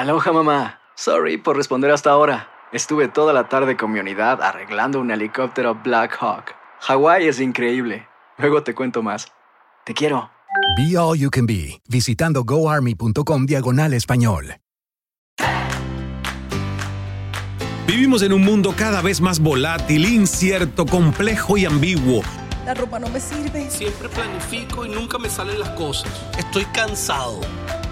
Aloha mamá. Sorry por responder hasta ahora. Estuve toda la tarde con mi unidad arreglando un helicóptero Black Hawk. Hawái es increíble. Luego te cuento más. Te quiero. Be All You Can Be, visitando goarmy.com diagonal español. Vivimos en un mundo cada vez más volátil, incierto, complejo y ambiguo. La ropa no me sirve. Siempre planifico y nunca me salen las cosas. Estoy cansado.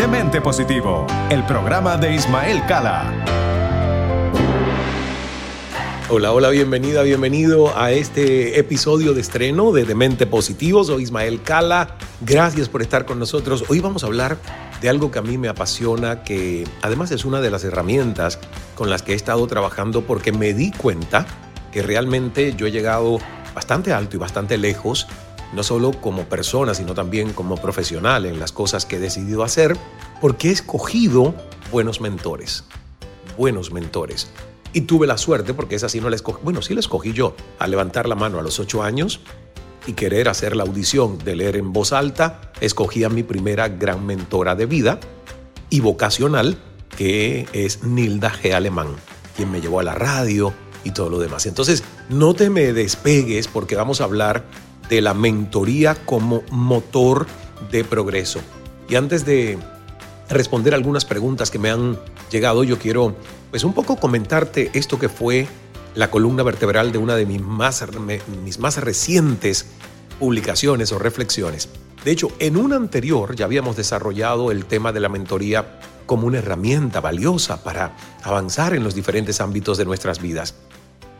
Demente Positivo, el programa de Ismael Cala. Hola, hola, bienvenida, bienvenido a este episodio de estreno de Demente Positivo. Soy Ismael Cala. Gracias por estar con nosotros. Hoy vamos a hablar de algo que a mí me apasiona, que además es una de las herramientas con las que he estado trabajando porque me di cuenta que realmente yo he llegado bastante alto y bastante lejos no solo como persona, sino también como profesional en las cosas que he decidido hacer, porque he escogido buenos mentores, buenos mentores. Y tuve la suerte, porque es así, no la escogí, bueno, sí la escogí yo, a levantar la mano a los ocho años y querer hacer la audición de leer en voz alta, escogí a mi primera gran mentora de vida y vocacional, que es Nilda G. Alemán, quien me llevó a la radio y todo lo demás. Entonces, no te me despegues porque vamos a hablar de la mentoría como motor de progreso. Y antes de responder algunas preguntas que me han llegado, yo quiero pues un poco comentarte esto que fue la columna vertebral de una de mis más, mis más recientes publicaciones o reflexiones. De hecho, en un anterior ya habíamos desarrollado el tema de la mentoría como una herramienta valiosa para avanzar en los diferentes ámbitos de nuestras vidas.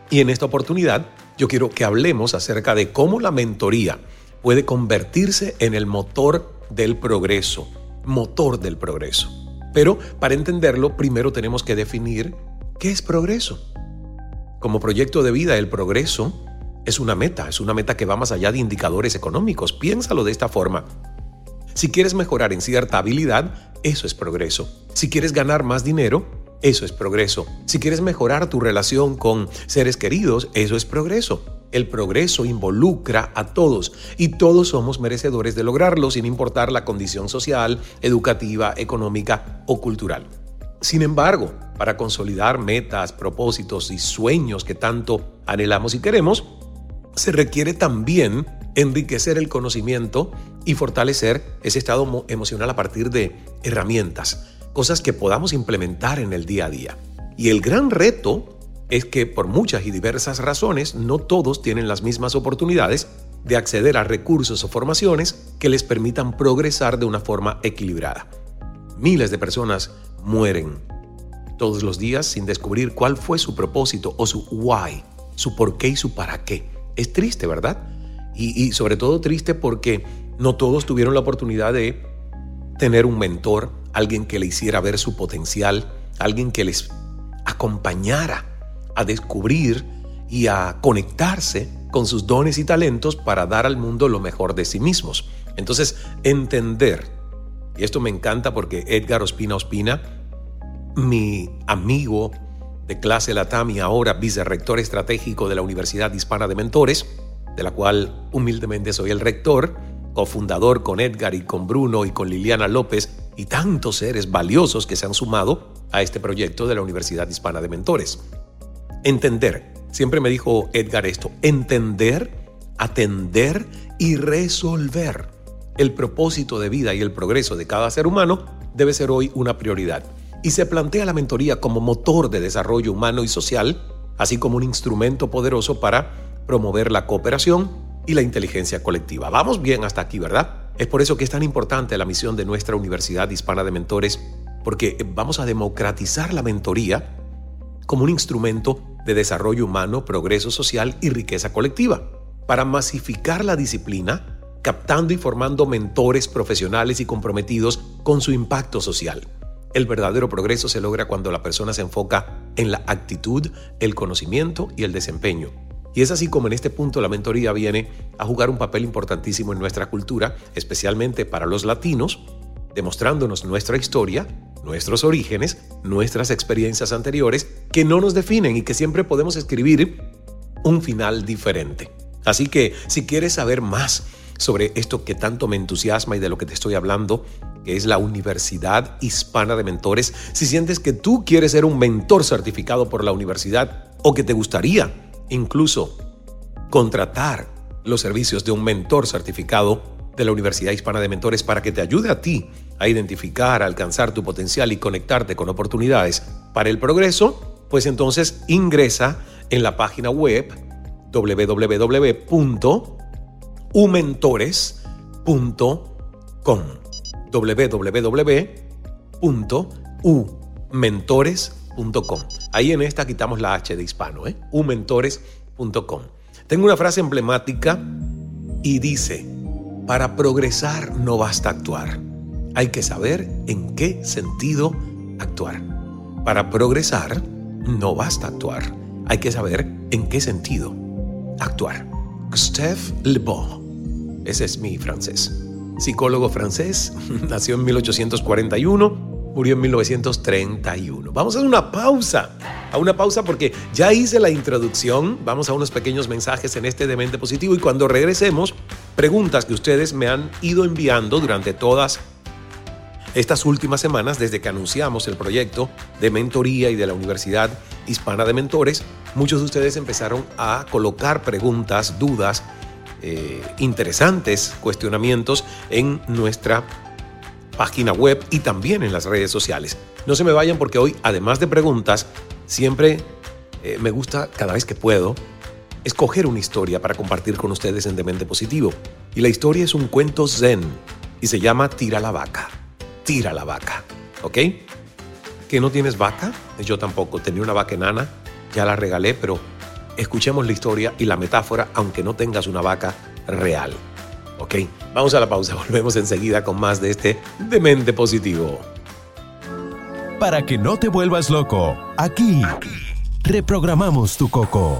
Y en esta oportunidad yo quiero que hablemos acerca de cómo la mentoría puede convertirse en el motor del progreso, motor del progreso. Pero para entenderlo, primero tenemos que definir qué es progreso. Como proyecto de vida, el progreso es una meta, es una meta que va más allá de indicadores económicos. Piénsalo de esta forma. Si quieres mejorar en cierta habilidad, eso es progreso. Si quieres ganar más dinero, eso es progreso. Si quieres mejorar tu relación con seres queridos, eso es progreso. El progreso involucra a todos y todos somos merecedores de lograrlo sin importar la condición social, educativa, económica o cultural. Sin embargo, para consolidar metas, propósitos y sueños que tanto anhelamos y queremos, se requiere también enriquecer el conocimiento y fortalecer ese estado emocional a partir de herramientas cosas que podamos implementar en el día a día. Y el gran reto es que por muchas y diversas razones no todos tienen las mismas oportunidades de acceder a recursos o formaciones que les permitan progresar de una forma equilibrada. Miles de personas mueren todos los días sin descubrir cuál fue su propósito o su why, su por qué y su para qué. Es triste, ¿verdad? Y, y sobre todo triste porque no todos tuvieron la oportunidad de tener un mentor, alguien que le hiciera ver su potencial, alguien que les acompañara a descubrir y a conectarse con sus dones y talentos para dar al mundo lo mejor de sí mismos. Entonces, entender, y esto me encanta porque Edgar Ospina Ospina, mi amigo, de clase Latam y ahora vicerrector estratégico de la Universidad Hispana de Mentores, de la cual humildemente soy el rector, cofundador con Edgar y con Bruno y con Liliana López y tantos seres valiosos que se han sumado a este proyecto de la Universidad Hispana de Mentores. Entender, siempre me dijo Edgar esto, entender, atender y resolver el propósito de vida y el progreso de cada ser humano debe ser hoy una prioridad. Y se plantea la mentoría como motor de desarrollo humano y social, así como un instrumento poderoso para promover la cooperación y la inteligencia colectiva. Vamos bien hasta aquí, ¿verdad? Es por eso que es tan importante la misión de nuestra Universidad Hispana de Mentores, porque vamos a democratizar la mentoría como un instrumento de desarrollo humano, progreso social y riqueza colectiva, para masificar la disciplina, captando y formando mentores profesionales y comprometidos con su impacto social. El verdadero progreso se logra cuando la persona se enfoca en la actitud, el conocimiento y el desempeño. Y es así como en este punto la mentoría viene a jugar un papel importantísimo en nuestra cultura, especialmente para los latinos, demostrándonos nuestra historia, nuestros orígenes, nuestras experiencias anteriores, que no nos definen y que siempre podemos escribir un final diferente. Así que si quieres saber más sobre esto que tanto me entusiasma y de lo que te estoy hablando, que es la Universidad Hispana de Mentores, si sientes que tú quieres ser un mentor certificado por la universidad o que te gustaría incluso contratar los servicios de un mentor certificado de la Universidad Hispana de Mentores para que te ayude a ti a identificar, a alcanzar tu potencial y conectarte con oportunidades para el progreso, pues entonces ingresa en la página web www.umentores.com www.umentores.com Ahí en esta quitamos la H de hispano, ¿eh? umentores.com. Tengo una frase emblemática y dice, para progresar no basta actuar, hay que saber en qué sentido actuar. Para progresar no basta actuar, hay que saber en qué sentido actuar. Gustave Le Bon, ese es mi francés. Psicólogo francés, nació en 1841 murió en 1931. Vamos a una pausa, a una pausa porque ya hice la introducción, vamos a unos pequeños mensajes en este Demente Positivo y cuando regresemos, preguntas que ustedes me han ido enviando durante todas estas últimas semanas desde que anunciamos el proyecto de mentoría y de la Universidad Hispana de Mentores, muchos de ustedes empezaron a colocar preguntas, dudas, eh, interesantes cuestionamientos en nuestra página web y también en las redes sociales. No se me vayan porque hoy, además de preguntas, siempre eh, me gusta, cada vez que puedo, escoger una historia para compartir con ustedes en Demente Positivo. Y la historia es un cuento zen y se llama Tira la vaca. Tira la vaca. ¿Ok? ¿Que no tienes vaca? Yo tampoco. Tenía una vaca enana, ya la regalé, pero escuchemos la historia y la metáfora, aunque no tengas una vaca real. ¿Ok? Vamos a la pausa, volvemos enseguida con más de este Demente Positivo. Para que no te vuelvas loco, aquí, reprogramamos tu coco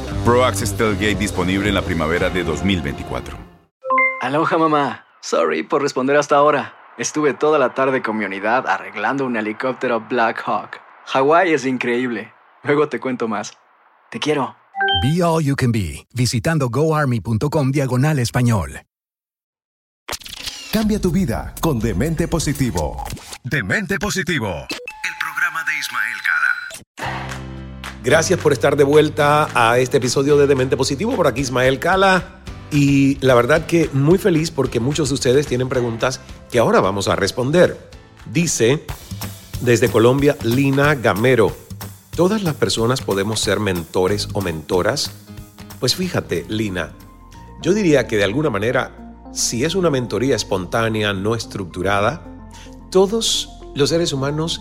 Pro Access Tailgate disponible en la primavera de 2024. Aloha mamá. Sorry por responder hasta ahora. Estuve toda la tarde con mi unidad arreglando un helicóptero Black Hawk. Hawái es increíble. Luego te cuento más. Te quiero. Be All You Can Be, visitando goarmy.com diagonal español. Cambia tu vida con Demente Positivo. Demente Positivo. El programa de Ismael Cala. Gracias por estar de vuelta a este episodio de Demente Positivo. Por aquí Ismael Cala. Y la verdad que muy feliz porque muchos de ustedes tienen preguntas que ahora vamos a responder. Dice desde Colombia Lina Gamero. ¿Todas las personas podemos ser mentores o mentoras? Pues fíjate, Lina, yo diría que de alguna manera, si es una mentoría espontánea, no estructurada, todos los seres humanos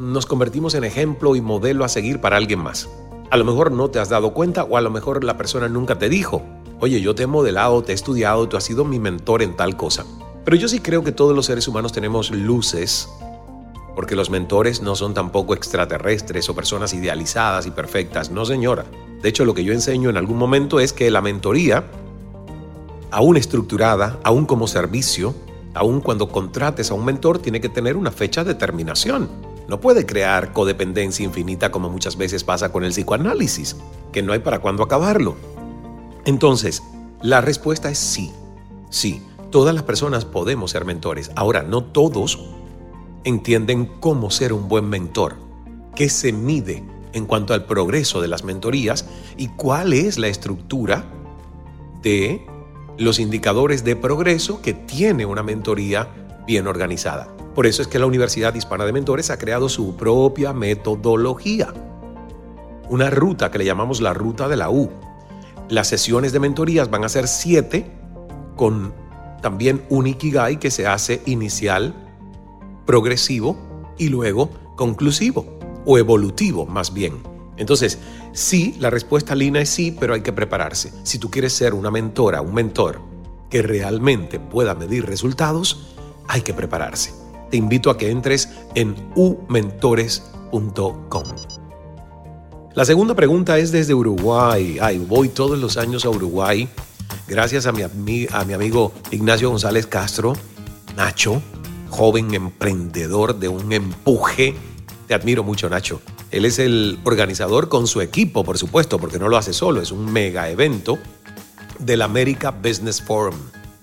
nos convertimos en ejemplo y modelo a seguir para alguien más. A lo mejor no te has dado cuenta o a lo mejor la persona nunca te dijo, oye, yo te he modelado, te he estudiado, tú has sido mi mentor en tal cosa. Pero yo sí creo que todos los seres humanos tenemos luces, porque los mentores no son tampoco extraterrestres o personas idealizadas y perfectas, no señora. De hecho, lo que yo enseño en algún momento es que la mentoría, aún estructurada, aún como servicio, aún cuando contrates a un mentor, tiene que tener una fecha de terminación. No puede crear codependencia infinita como muchas veces pasa con el psicoanálisis, que no hay para cuándo acabarlo. Entonces, la respuesta es sí. Sí, todas las personas podemos ser mentores. Ahora, no todos entienden cómo ser un buen mentor, qué se mide en cuanto al progreso de las mentorías y cuál es la estructura de los indicadores de progreso que tiene una mentoría bien organizada. Por eso es que la Universidad Hispana de Mentores ha creado su propia metodología, una ruta que le llamamos la ruta de la U, las sesiones de mentorías van a ser siete, con también un Ikigai que se hace inicial, progresivo y luego conclusivo o evolutivo más bien. Entonces, sí, la respuesta Lina es sí, pero hay que prepararse. Si tú quieres ser una mentora, un mentor que realmente pueda medir resultados, hay que prepararse. Te invito a que entres en umentores.com. La segunda pregunta es desde Uruguay. Ay, voy todos los años a Uruguay gracias a mi, a mi amigo Ignacio González Castro, Nacho, joven emprendedor de un empuje. Te admiro mucho, Nacho. Él es el organizador con su equipo, por supuesto, porque no lo hace solo, es un mega evento del America Business Forum.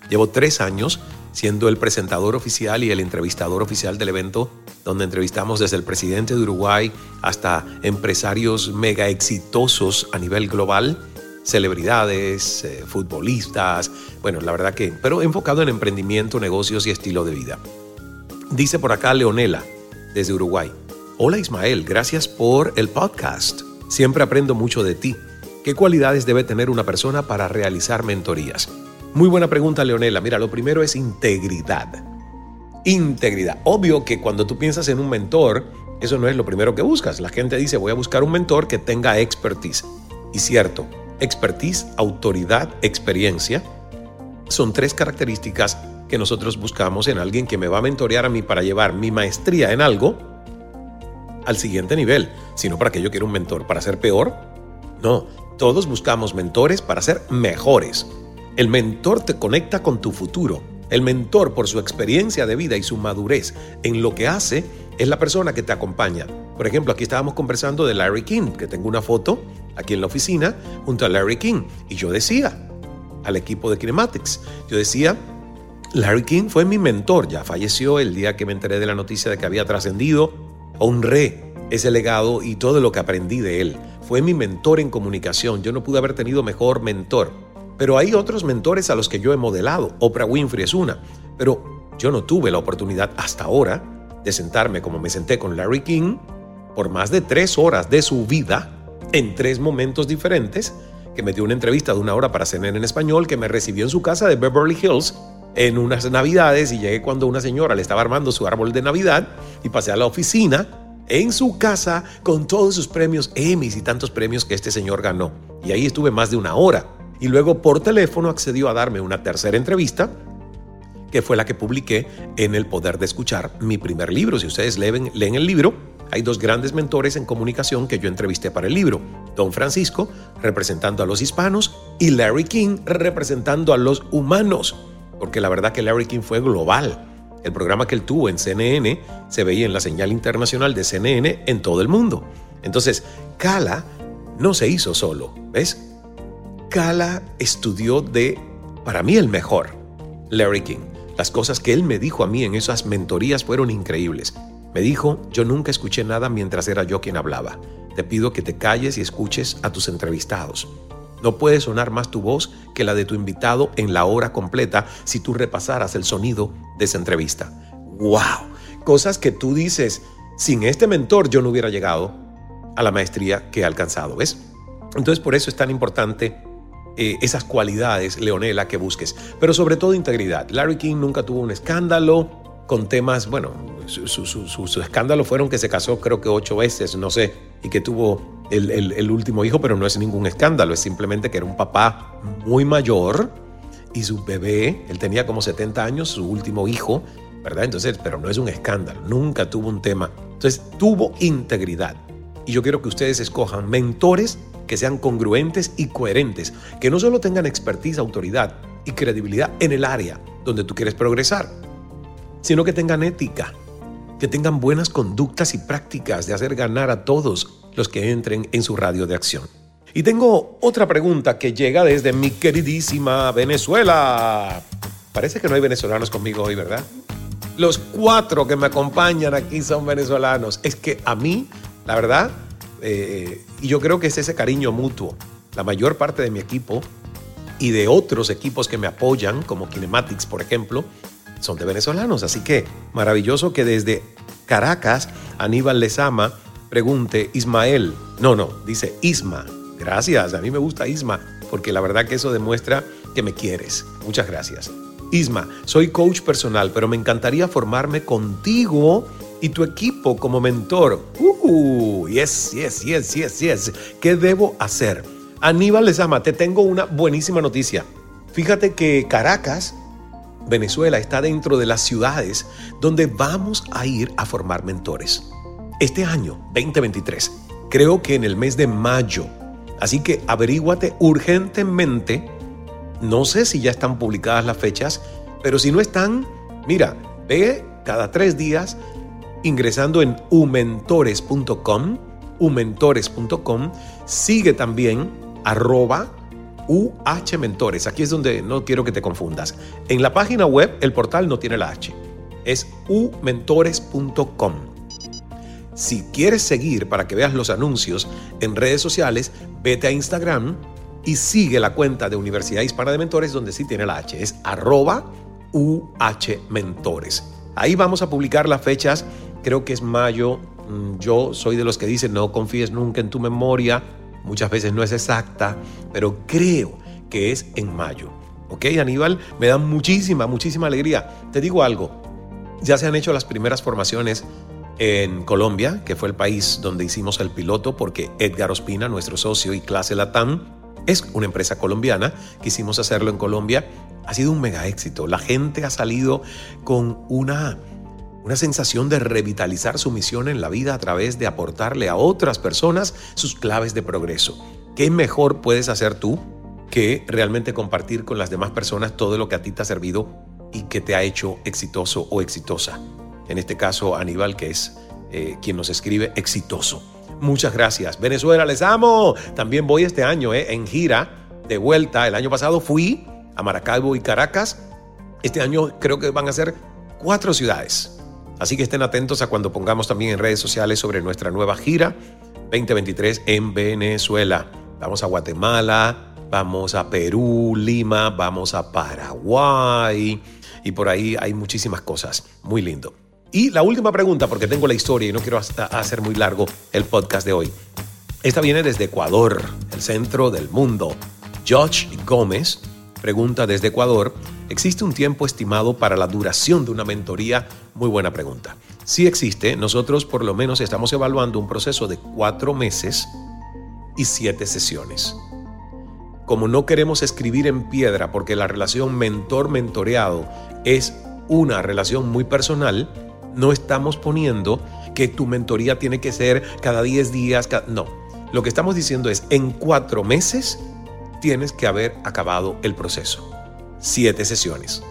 Llevo tres años siendo el presentador oficial y el entrevistador oficial del evento, donde entrevistamos desde el presidente de Uruguay hasta empresarios mega exitosos a nivel global, celebridades, eh, futbolistas, bueno, la verdad que, pero enfocado en emprendimiento, negocios y estilo de vida. Dice por acá Leonela, desde Uruguay. Hola Ismael, gracias por el podcast. Siempre aprendo mucho de ti. ¿Qué cualidades debe tener una persona para realizar mentorías? Muy buena pregunta, Leonela. Mira, lo primero es integridad. Integridad. Obvio que cuando tú piensas en un mentor, eso no es lo primero que buscas. La gente dice, voy a buscar un mentor que tenga expertise. Y cierto, expertise, autoridad, experiencia, son tres características que nosotros buscamos en alguien que me va a mentorear a mí para llevar mi maestría en algo al siguiente nivel, sino para que yo quiera un mentor para ser peor. No, todos buscamos mentores para ser mejores. El mentor te conecta con tu futuro. El mentor, por su experiencia de vida y su madurez en lo que hace, es la persona que te acompaña. Por ejemplo, aquí estábamos conversando de Larry King, que tengo una foto aquí en la oficina junto a Larry King. Y yo decía al equipo de Kinematics, yo decía, Larry King fue mi mentor, ya falleció el día que me enteré de la noticia de que había trascendido. Honré ese legado y todo lo que aprendí de él. Fue mi mentor en comunicación. Yo no pude haber tenido mejor mentor. Pero hay otros mentores a los que yo he modelado. Oprah Winfrey es una. Pero yo no tuve la oportunidad hasta ahora de sentarme como me senté con Larry King por más de tres horas de su vida en tres momentos diferentes, que me dio una entrevista de una hora para cenar en español, que me recibió en su casa de Beverly Hills en unas navidades y llegué cuando una señora le estaba armando su árbol de Navidad y pasé a la oficina en su casa con todos sus premios Emmys y tantos premios que este señor ganó. Y ahí estuve más de una hora y luego por teléfono accedió a darme una tercera entrevista que fue la que publiqué en El Poder de Escuchar, mi primer libro. Si ustedes leen, leen el libro, hay dos grandes mentores en comunicación que yo entrevisté para el libro. Don Francisco, representando a los hispanos, y Larry King, representando a los humanos. Porque la verdad que Larry King fue global. El programa que él tuvo en CNN se veía en la señal internacional de CNN en todo el mundo. Entonces, Cala no se hizo solo, ¿ves? Cala estudió de, para mí, el mejor, Larry King. Las cosas que él me dijo a mí en esas mentorías fueron increíbles. Me dijo, yo nunca escuché nada mientras era yo quien hablaba. Te pido que te calles y escuches a tus entrevistados. No puede sonar más tu voz que la de tu invitado en la hora completa si tú repasaras el sonido de esa entrevista. ¡Wow! Cosas que tú dices, sin este mentor yo no hubiera llegado a la maestría que he alcanzado, ¿ves? Entonces por eso es tan importante eh, esas cualidades, Leonela, que busques, pero sobre todo integridad. Larry King nunca tuvo un escándalo con temas, bueno, su, su, escándalo fueron que se casó creo que ocho veces, no sé, y que tuvo el, último hijo, pero no es ningún escándalo, es simplemente que era un papá muy mayor y su bebé, él tenía como 70 años, su último hijo, ¿verdad? Entonces, pero no es un escándalo, nunca tuvo un tema. Entonces, tuvo integridad. Y yo quiero que ustedes escojan mentores que sean congruentes y coherentes, que no solo tengan expertise, autoridad y credibilidad en el área donde tú quieres progresar, sino que tengan ética, que tengan buenas conductas y prácticas de hacer ganar a todos los que entren en su radio de acción. Y tengo otra pregunta que llega desde mi queridísima Venezuela. Parece que no hay venezolanos conmigo hoy, ¿verdad? Los cuatro que me acompañan aquí son venezolanos. Es que a mí, la verdad, eh, y yo creo que es ese cariño mutuo. La mayor parte de mi equipo y de otros equipos que me apoyan, como Kinematics, por ejemplo, son de venezolanos. Así que maravilloso que desde Caracas, Aníbal Lezama pregunte Ismael. No, no, dice Isma. Gracias, a mí me gusta Isma, porque la verdad que eso demuestra que me quieres. Muchas gracias. Isma, soy coach personal, pero me encantaría formarme contigo y tu equipo como mentor. Uh, yes, yes, yes, yes, yes. ¿Qué debo hacer? Aníbal Lezama, te tengo una buenísima noticia. Fíjate que Caracas, Venezuela, está dentro de las ciudades donde vamos a ir a formar mentores este año 2023. Creo que en el mes de mayo. Así que averíguate urgentemente. No sé si ya están publicadas las fechas, pero si no están, mira, ve cada tres días ingresando en umentores.com, umentores.com, sigue también arroba uhmentores. Aquí es donde no quiero que te confundas. En la página web el portal no tiene la H, es umentores.com. Si quieres seguir para que veas los anuncios en redes sociales, vete a Instagram y sigue la cuenta de Universidad Hispana de Mentores donde sí tiene la H, es arroba UHMentores. Ahí vamos a publicar las fechas, creo que es mayo, mm, yo soy de los que dicen no confíes nunca en tu memoria, muchas veces no es exacta, pero creo que es en mayo. ¿Ok, Aníbal? Me da muchísima, muchísima alegría. Te digo algo, ya se han hecho las primeras formaciones en Colombia, que fue el país donde hicimos el piloto, porque Edgar Ospina, nuestro socio y clase Latam, es una empresa colombiana. Quisimos hacerlo en Colombia. Ha sido un mega éxito. La gente ha salido con una, una sensación de revitalizar su misión en la vida a través de aportarle a otras personas sus claves de progreso. ¿Qué mejor puedes hacer tú que realmente compartir con las demás personas todo lo que a ti te ha servido y que te ha hecho exitoso o exitosa? en este caso Aníbal, que es eh, quien nos escribe exitoso. Muchas gracias. Venezuela, les amo. También voy este año eh, en gira de vuelta. El año pasado fui a Maracaibo y Caracas. Este año creo que van a ser cuatro ciudades. Así que estén atentos a cuando pongamos también en redes sociales sobre nuestra nueva gira 2023 en Venezuela. Vamos a Guatemala, vamos a Perú, Lima, vamos a Paraguay y por ahí hay muchísimas cosas. Muy lindo. Y la última pregunta, porque tengo la historia y no quiero hacer muy largo el podcast de hoy. Esta viene desde Ecuador, el centro del mundo. Josh Gómez pregunta desde Ecuador, ¿existe un tiempo estimado para la duración de una mentoría? Muy buena pregunta. Sí existe, nosotros por lo menos estamos evaluando un proceso de cuatro meses y siete sesiones. Como no queremos escribir en piedra porque la relación mentor-mentoreado es una relación muy personal, no estamos poniendo que tu mentoría tiene que ser cada 10 días. No, lo que estamos diciendo es en cuatro meses tienes que haber acabado el proceso. Siete sesiones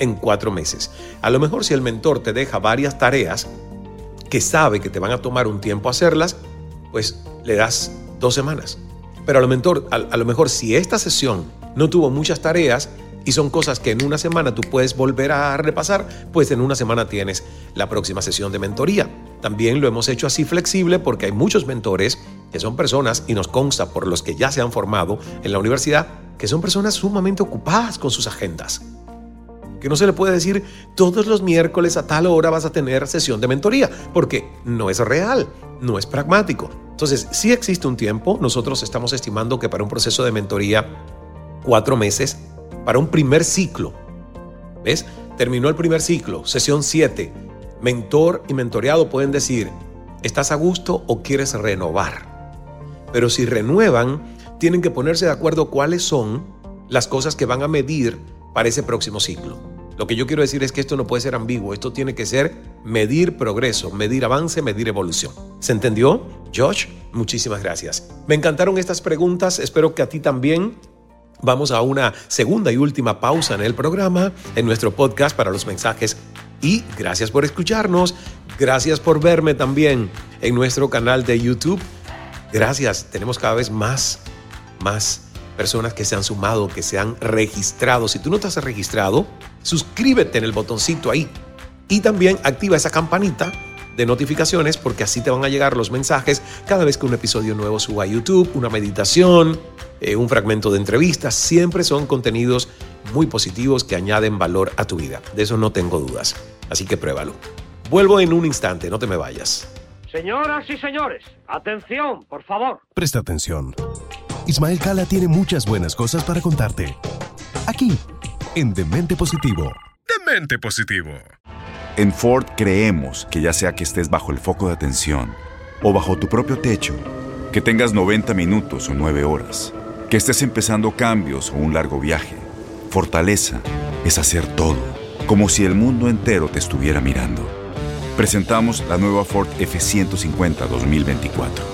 en cuatro meses. A lo mejor si el mentor te deja varias tareas que sabe que te van a tomar un tiempo hacerlas, pues le das dos semanas. Pero a lo, mentor, a lo mejor si esta sesión no tuvo muchas tareas, y son cosas que en una semana tú puedes volver a repasar, pues en una semana tienes la próxima sesión de mentoría. También lo hemos hecho así flexible porque hay muchos mentores que son personas, y nos consta por los que ya se han formado en la universidad, que son personas sumamente ocupadas con sus agendas. Que no se le puede decir todos los miércoles a tal hora vas a tener sesión de mentoría, porque no es real, no es pragmático. Entonces, si existe un tiempo, nosotros estamos estimando que para un proceso de mentoría, cuatro meses, para un primer ciclo, ¿ves? Terminó el primer ciclo, sesión 7. Mentor y mentoreado pueden decir, ¿estás a gusto o quieres renovar? Pero si renuevan, tienen que ponerse de acuerdo cuáles son las cosas que van a medir para ese próximo ciclo. Lo que yo quiero decir es que esto no puede ser ambiguo, esto tiene que ser medir progreso, medir avance, medir evolución. ¿Se entendió? Josh, muchísimas gracias. Me encantaron estas preguntas, espero que a ti también. Vamos a una segunda y última pausa en el programa, en nuestro podcast para los mensajes. Y gracias por escucharnos, gracias por verme también en nuestro canal de YouTube Gracias, tenemos cada vez más, más personas que se han sumado, que se han registrado. Si tú no te has registrado, suscríbete en el botoncito ahí y también activa esa campanita de notificaciones porque así te van a llegar los mensajes cada vez que un episodio nuevo suba a YouTube, una meditación, eh, un fragmento de entrevistas. Siempre son contenidos muy positivos que añaden valor a tu vida. De eso no tengo dudas. Así que pruébalo. Vuelvo en un instante, no te me vayas. Señoras y señores, atención, por favor. Presta atención. Ismael Cala tiene muchas buenas cosas para contarte. Aquí, en Demente Positivo. Demente Positivo. En Ford creemos que ya sea que estés bajo el foco de atención o bajo tu propio techo, que tengas 90 minutos o 9 horas, que estés empezando cambios o un largo viaje, fortaleza es hacer todo, como si el mundo entero te estuviera mirando presentamos la nueva Ford F150 2024.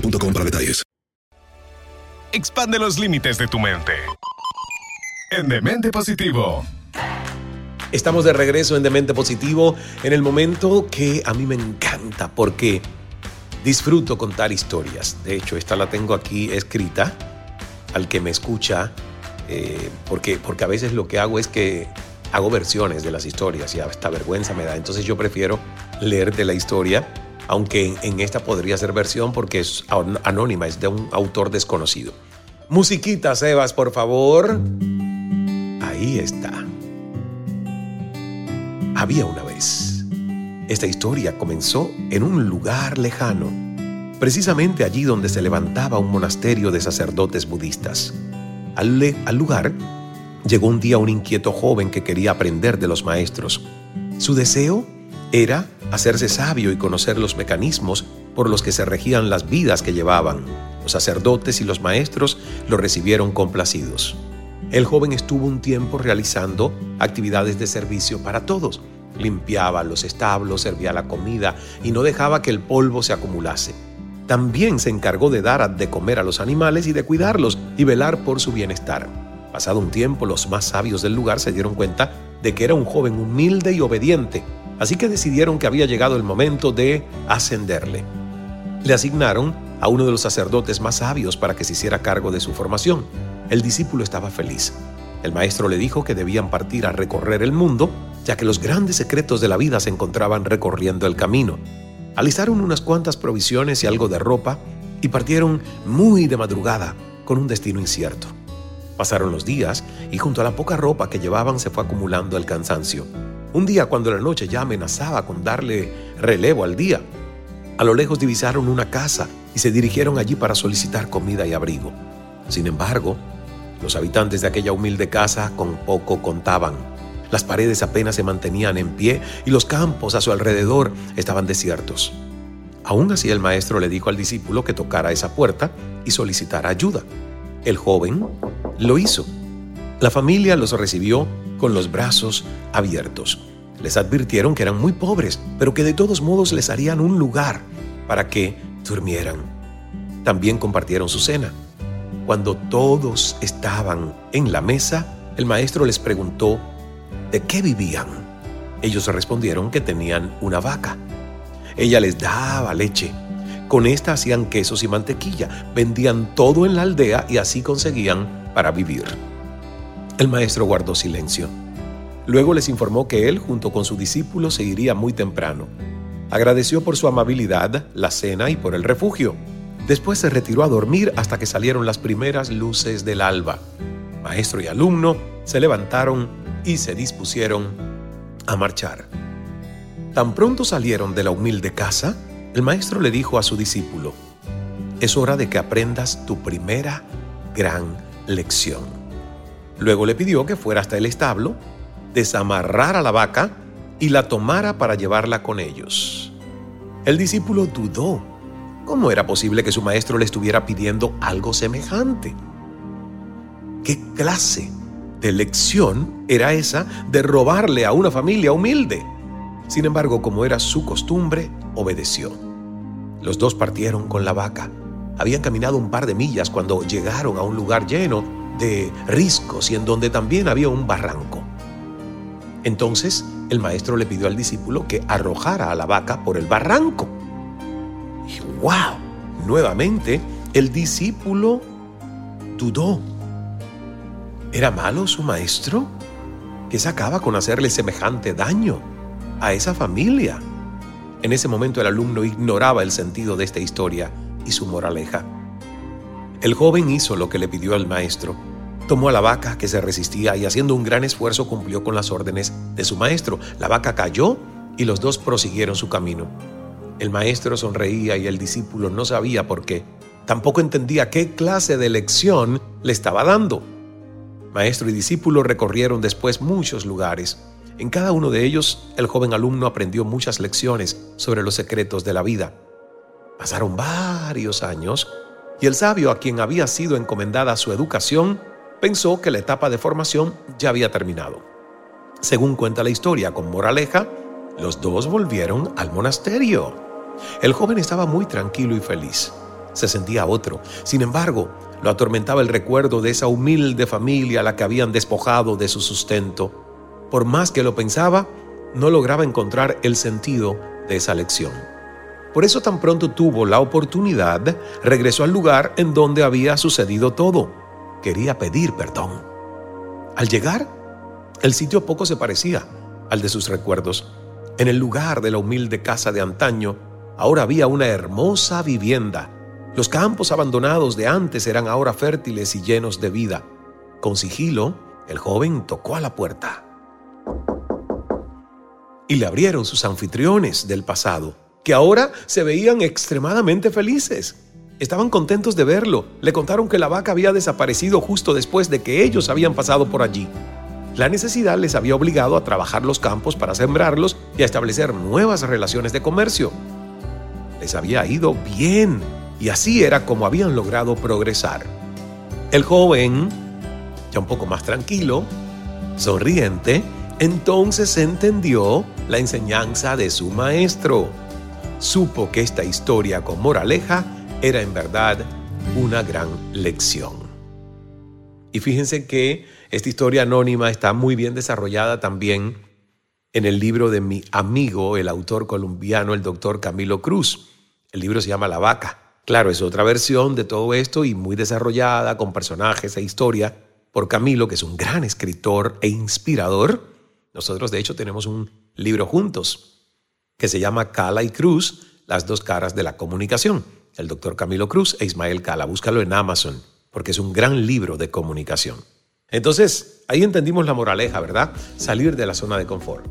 boostmobile.com para detalles. Expande los límites de tu mente. En Demente Positivo. Estamos de regreso en Demente Positivo en el momento que a mí me encanta porque disfruto contar historias. De hecho, esta la tengo aquí escrita al que me escucha, eh, porque, porque a veces lo que hago es que hago versiones de las historias y esta vergüenza me da. Entonces yo prefiero leerte la historia aunque en esta podría ser versión porque es anónima, es de un autor desconocido. Musiquita, Sebas, por favor. Ahí está. Había una vez. Esta historia comenzó en un lugar lejano, precisamente allí donde se levantaba un monasterio de sacerdotes budistas. Al, al lugar llegó un día un inquieto joven que quería aprender de los maestros. Su deseo era hacerse sabio y conocer los mecanismos por los que se regían las vidas que llevaban. Los sacerdotes y los maestros lo recibieron complacidos. El joven estuvo un tiempo realizando actividades de servicio para todos. Limpiaba los establos, servía la comida y no dejaba que el polvo se acumulase. También se encargó de dar de comer a los animales y de cuidarlos y velar por su bienestar. Pasado un tiempo, los más sabios del lugar se dieron cuenta de que era un joven humilde y obediente Así que decidieron que había llegado el momento de ascenderle. Le asignaron a uno de los sacerdotes más sabios para que se hiciera cargo de su formación. El discípulo estaba feliz. El maestro le dijo que debían partir a recorrer el mundo ya que los grandes secretos de la vida se encontraban recorriendo el camino. Alistaron unas cuantas provisiones y algo de ropa y partieron muy de madrugada con un destino incierto. Pasaron los días y junto a la poca ropa que llevaban se fue acumulando el cansancio. Un día cuando la noche ya amenazaba con darle relevo al día, a lo lejos divisaron una casa y se dirigieron allí para solicitar comida y abrigo. Sin embargo, los habitantes de aquella humilde casa con poco contaban. Las paredes apenas se mantenían en pie y los campos a su alrededor estaban desiertos. Aún así el maestro le dijo al discípulo que tocara esa puerta y solicitara ayuda. El joven lo hizo. La familia los recibió con los brazos abiertos. Les advirtieron que eran muy pobres, pero que de todos modos les harían un lugar para que durmieran. También compartieron su cena. Cuando todos estaban en la mesa, el maestro les preguntó de qué vivían. Ellos respondieron que tenían una vaca. Ella les daba leche. Con esta hacían quesos y mantequilla, vendían todo en la aldea y así conseguían para vivir. El maestro guardó silencio. Luego les informó que él, junto con su discípulo, se iría muy temprano. Agradeció por su amabilidad, la cena y por el refugio. Después se retiró a dormir hasta que salieron las primeras luces del alba. Maestro y alumno se levantaron y se dispusieron a marchar. Tan pronto salieron de la humilde casa, el maestro le dijo a su discípulo, es hora de que aprendas tu primera gran lección. Luego le pidió que fuera hasta el establo, desamarrara la vaca y la tomara para llevarla con ellos. El discípulo dudó. ¿Cómo era posible que su maestro le estuviera pidiendo algo semejante? ¿Qué clase de lección era esa de robarle a una familia humilde? Sin embargo, como era su costumbre, obedeció. Los dos partieron con la vaca. Habían caminado un par de millas cuando llegaron a un lugar lleno de riscos y en donde también había un barranco. Entonces el maestro le pidió al discípulo que arrojara a la vaca por el barranco. Y wow, nuevamente el discípulo dudó. ¿Era malo su maestro? ¿Qué sacaba con hacerle semejante daño a esa familia? En ese momento el alumno ignoraba el sentido de esta historia y su moraleja. El joven hizo lo que le pidió al maestro. Tomó a la vaca que se resistía y haciendo un gran esfuerzo cumplió con las órdenes de su maestro. La vaca cayó y los dos prosiguieron su camino. El maestro sonreía y el discípulo no sabía por qué. Tampoco entendía qué clase de lección le estaba dando. Maestro y discípulo recorrieron después muchos lugares. En cada uno de ellos, el joven alumno aprendió muchas lecciones sobre los secretos de la vida. Pasaron varios años y el sabio a quien había sido encomendada su educación pensó que la etapa de formación ya había terminado. Según cuenta la historia con moraleja, los dos volvieron al monasterio. El joven estaba muy tranquilo y feliz. Se sentía otro. Sin embargo, lo atormentaba el recuerdo de esa humilde familia a la que habían despojado de su sustento por más que lo pensaba, no lograba encontrar el sentido de esa lección. Por eso tan pronto tuvo la oportunidad, regresó al lugar en donde había sucedido todo. Quería pedir perdón. Al llegar, el sitio poco se parecía al de sus recuerdos. En el lugar de la humilde casa de antaño, ahora había una hermosa vivienda. Los campos abandonados de antes eran ahora fértiles y llenos de vida. Con sigilo, el joven tocó a la puerta y le abrieron sus anfitriones del pasado, que ahora se veían extremadamente felices. Estaban contentos de verlo. Le contaron que la vaca había desaparecido justo después de que ellos habían pasado por allí. La necesidad les había obligado a trabajar los campos para sembrarlos y a establecer nuevas relaciones de comercio. Les había ido bien y así era como habían logrado progresar. El joven, ya un poco más tranquilo, sonriente, entonces entendió la enseñanza de su maestro. Supo que esta historia con moraleja era en verdad una gran lección. Y fíjense que esta historia anónima está muy bien desarrollada también en el libro de mi amigo, el autor colombiano, el doctor Camilo Cruz. El libro se llama La vaca. Claro, es otra versión de todo esto y muy desarrollada con personajes e historia por Camilo, que es un gran escritor e inspirador Nosotros de hecho tenemos un libro juntos que se llama Cala y Cruz, las dos caras de la comunicación. El doctor Camilo Cruz e Ismael Cala. Búscalo en Amazon porque es un gran libro de comunicación. Entonces, ahí entendimos la moraleja, ¿verdad? Salir de la zona de confort.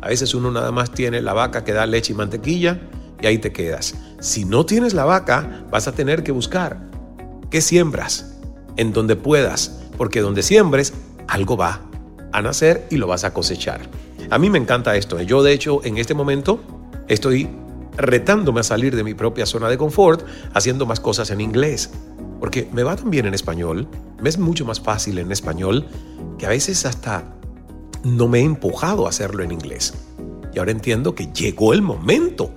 A veces uno nada más tiene la vaca que da leche y mantequilla y ahí te quedas. Si no tienes la vaca, vas a tener que buscar qué siembras en donde puedas, porque donde siembres, algo va a nacer y lo vas a cosechar. A mí me encanta esto. Yo, de hecho, en este momento estoy retándome a salir de mi propia zona de confort, haciendo más cosas en inglés. Porque me va tan bien en español, me es mucho más fácil en español, que a veces hasta no me he empujado a hacerlo en inglés. Y ahora entiendo que llegó el momento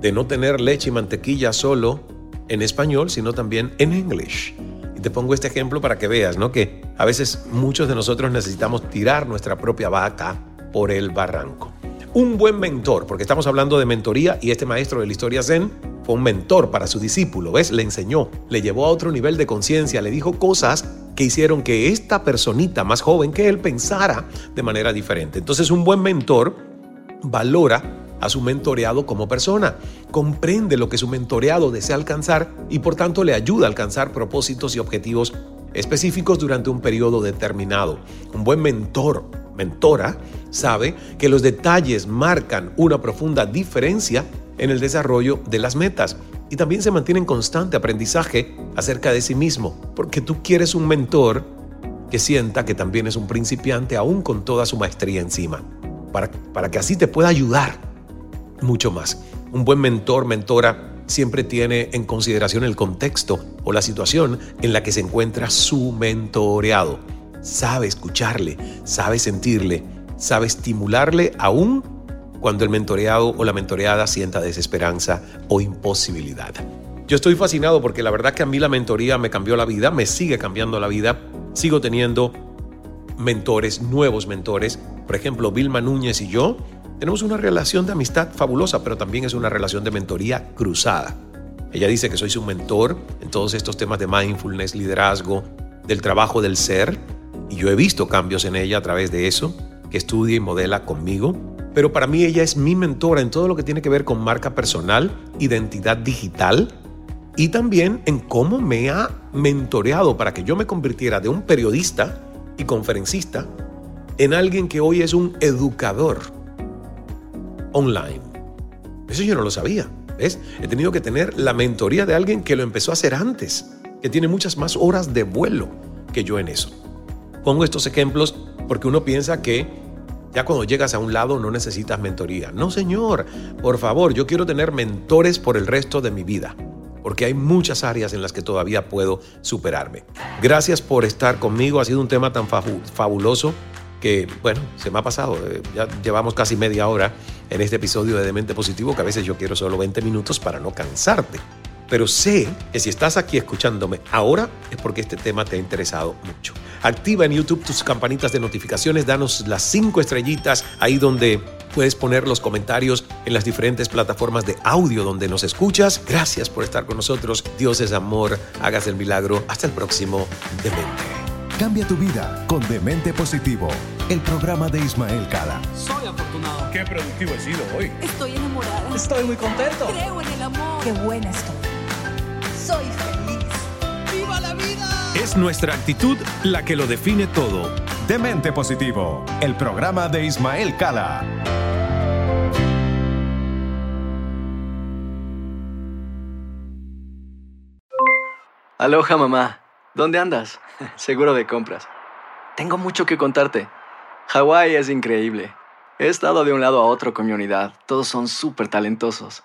de no tener leche y mantequilla solo en español, sino también en inglés. Y te pongo este ejemplo para que veas, ¿no? Que a veces muchos de nosotros necesitamos tirar nuestra propia vaca por el barranco. Un buen mentor, porque estamos hablando de mentoría y este maestro de la historia Zen fue un mentor para su discípulo, ¿ves? Le enseñó, le llevó a otro nivel de conciencia, le dijo cosas que hicieron que esta personita más joven que él pensara de manera diferente. Entonces un buen mentor valora a su mentoreado como persona, comprende lo que su mentoreado desea alcanzar y por tanto le ayuda a alcanzar propósitos y objetivos específicos durante un periodo determinado. Un buen mentor, mentora, sabe que los detalles marcan una profunda diferencia en el desarrollo de las metas y también se mantiene en constante aprendizaje acerca de sí mismo, porque tú quieres un mentor que sienta que también es un principiante aún con toda su maestría encima, para, para que así te pueda ayudar mucho más. Un buen mentor, mentora, siempre tiene en consideración el contexto o la situación en la que se encuentra su mentoreado. Sabe escucharle, sabe sentirle, sabe estimularle aún cuando el mentoreado o la mentoreada sienta desesperanza o imposibilidad. Yo estoy fascinado porque la verdad que a mí la mentoría me cambió la vida, me sigue cambiando la vida, sigo teniendo mentores, nuevos mentores. Por ejemplo, Vilma Núñez y yo tenemos una relación de amistad fabulosa, pero también es una relación de mentoría cruzada. Ella dice que soy su mentor en todos estos temas de mindfulness, liderazgo, del trabajo del ser, y yo he visto cambios en ella a través de eso, que estudia y modela conmigo. Pero para mí ella es mi mentora en todo lo que tiene que ver con marca personal, identidad digital y también en cómo me ha mentoreado para que yo me convirtiera de un periodista y conferencista en alguien que hoy es un educador online. Eso yo no lo sabía. ¿Ves? He tenido que tener la mentoría de alguien que lo empezó a hacer antes, que tiene muchas más horas de vuelo que yo en eso. Pongo estos ejemplos porque uno piensa que ya cuando llegas a un lado no necesitas mentoría. No, señor, por favor, yo quiero tener mentores por el resto de mi vida, porque hay muchas áreas en las que todavía puedo superarme. Gracias por estar conmigo, ha sido un tema tan fabuloso que, bueno, se me ha pasado. Eh, ya llevamos casi media hora en este episodio de Demente Positivo, que a veces yo quiero solo 20 minutos para no cansarte. Pero sé que si estás aquí escuchándome ahora es porque este tema te ha interesado mucho. Activa en YouTube tus campanitas de notificaciones, danos las cinco estrellitas ahí donde puedes poner los comentarios en las diferentes plataformas de audio donde nos escuchas. Gracias por estar con nosotros. Dios es amor, hagas el milagro. Hasta el próximo Demente. Cambia tu vida con Demente Positivo, el programa de Ismael Cala. Soy afortunado. Qué productivo he sido hoy. Estoy enamorada. Estoy muy contento. Creo en el amor. Qué buena estoy. Soy feliz. ¡Viva la vida! Es nuestra actitud la que lo define todo. Demente Positivo, el programa de Ismael Cala. Aloha mamá. ¿Dónde andas? Seguro de compras. Tengo mucho que contarte. Hawái es increíble. He estado de un lado a otro con mi unidad. Todos son súper talentosos.